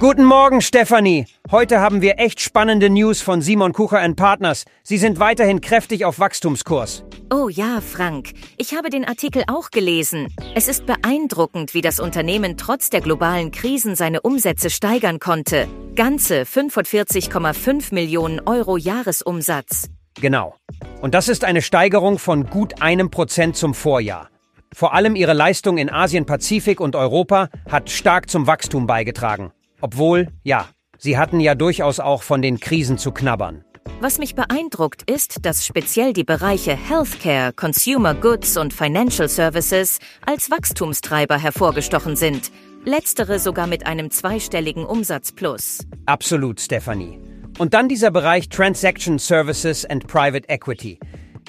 Guten Morgen, Stefanie. Heute haben wir echt spannende News von Simon Kucher Partners. Sie sind weiterhin kräftig auf Wachstumskurs. Oh ja, Frank. Ich habe den Artikel auch gelesen. Es ist beeindruckend, wie das Unternehmen trotz der globalen Krisen seine Umsätze steigern konnte. Ganze 45,5 Millionen Euro Jahresumsatz. Genau. Und das ist eine Steigerung von gut einem Prozent zum Vorjahr. Vor allem ihre Leistung in Asien, Pazifik und Europa hat stark zum Wachstum beigetragen. Obwohl, ja, sie hatten ja durchaus auch von den Krisen zu knabbern. Was mich beeindruckt ist, dass speziell die Bereiche Healthcare, Consumer Goods und Financial Services als Wachstumstreiber hervorgestochen sind. Letztere sogar mit einem zweistelligen Umsatzplus. Absolut, Stephanie. Und dann dieser Bereich Transaction Services and Private Equity.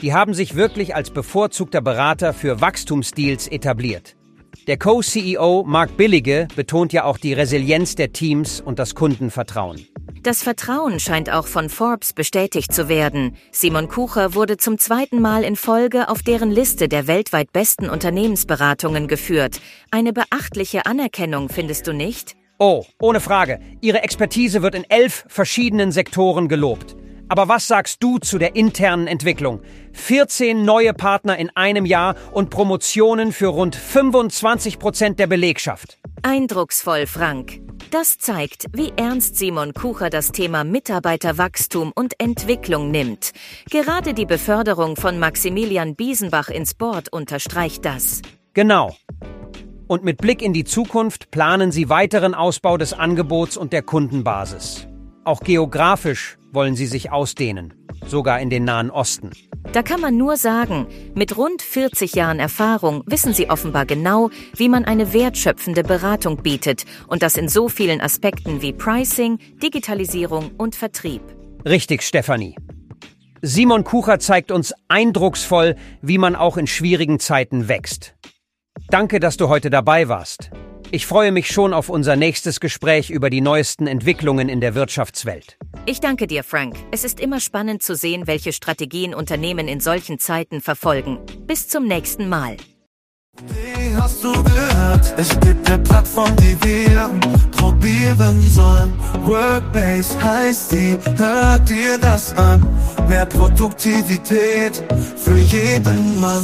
Die haben sich wirklich als bevorzugter Berater für Wachstumsdeals etabliert. Der Co-CEO Mark Billige betont ja auch die Resilienz der Teams und das Kundenvertrauen. Das Vertrauen scheint auch von Forbes bestätigt zu werden. Simon Kucher wurde zum zweiten Mal in Folge auf deren Liste der weltweit besten Unternehmensberatungen geführt. Eine beachtliche Anerkennung, findest du nicht? Oh, ohne Frage. Ihre Expertise wird in elf verschiedenen Sektoren gelobt. Aber was sagst du zu der internen Entwicklung? 14 neue Partner in einem Jahr und Promotionen für rund 25 Prozent der Belegschaft. Eindrucksvoll, Frank. Das zeigt, wie ernst Simon Kucher das Thema Mitarbeiterwachstum und Entwicklung nimmt. Gerade die Beförderung von Maximilian Biesenbach ins Board unterstreicht das. Genau. Und mit Blick in die Zukunft planen sie weiteren Ausbau des Angebots und der Kundenbasis. Auch geografisch wollen sie sich ausdehnen, sogar in den Nahen Osten. Da kann man nur sagen, mit rund 40 Jahren Erfahrung wissen sie offenbar genau, wie man eine wertschöpfende Beratung bietet und das in so vielen Aspekten wie Pricing, Digitalisierung und Vertrieb. Richtig, Stefanie. Simon Kucher zeigt uns eindrucksvoll, wie man auch in schwierigen Zeiten wächst. Danke, dass du heute dabei warst. Ich freue mich schon auf unser nächstes Gespräch über die neuesten Entwicklungen in der Wirtschaftswelt. Ich danke dir, Frank. Es ist immer spannend zu sehen, welche Strategien Unternehmen in solchen Zeiten verfolgen. Bis zum nächsten Mal. Wie hast du gehört? Es gibt eine Plattform, die wir probieren sollen. Workbase heißt die, hört dir das an. Mehr Produktivität für jeden Mann.